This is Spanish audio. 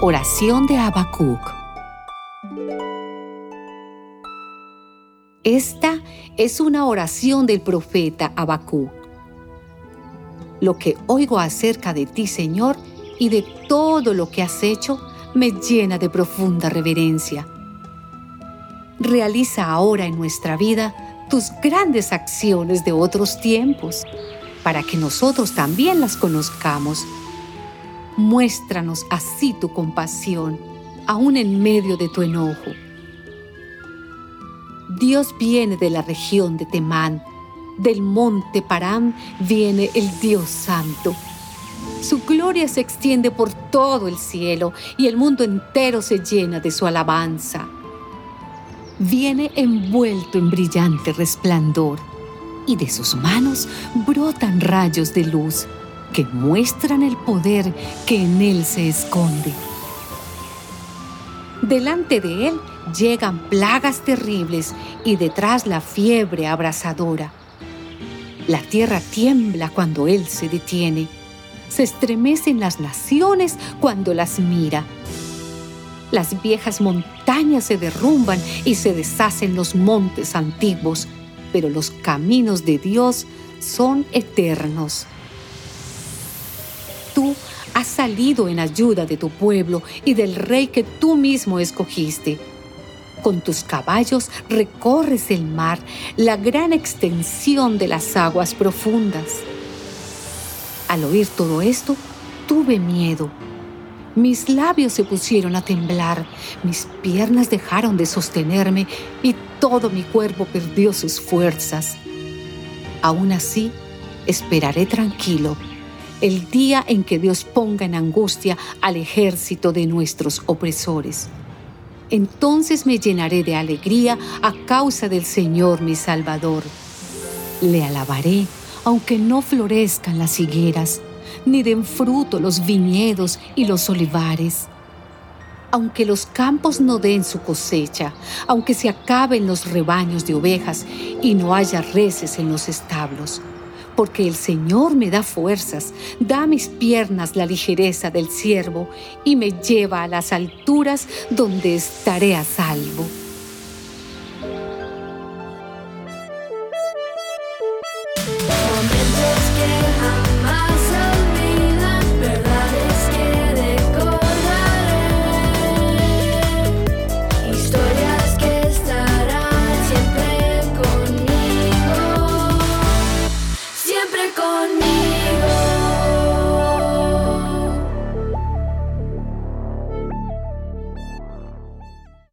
Oración de Habacuc. Esta es una oración del profeta Habacuc. Lo que oigo acerca de ti, Señor, y de todo lo que has hecho, me llena de profunda reverencia. Realiza ahora en nuestra vida tus grandes acciones de otros tiempos, para que nosotros también las conozcamos. Muéstranos así tu compasión, aún en medio de tu enojo. Dios viene de la región de Temán, del monte Param viene el Dios Santo. Su gloria se extiende por todo el cielo y el mundo entero se llena de su alabanza viene envuelto en brillante resplandor y de sus manos brotan rayos de luz que muestran el poder que en él se esconde. Delante de él llegan plagas terribles y detrás la fiebre abrasadora. La tierra tiembla cuando él se detiene. Se estremecen las naciones cuando las mira las viejas montañas se derrumban y se deshacen los montes antiguos, pero los caminos de Dios son eternos. Has salido en ayuda de tu pueblo y del rey que tú mismo escogiste. Con tus caballos recorres el mar, la gran extensión de las aguas profundas. Al oír todo esto, tuve miedo mis labios se pusieron a temblar, mis piernas dejaron de sostenerme y todo mi cuerpo perdió sus fuerzas. Aún así, esperaré tranquilo el día en que Dios ponga en angustia al ejército de nuestros opresores. Entonces me llenaré de alegría a causa del Señor mi Salvador. Le alabaré aunque no florezcan las higueras ni den fruto los viñedos y los olivares. Aunque los campos no den su cosecha, aunque se acaben los rebaños de ovejas y no haya reces en los establos, porque el Señor me da fuerzas, da a mis piernas la ligereza del ciervo y me lleva a las alturas donde estaré a salvo.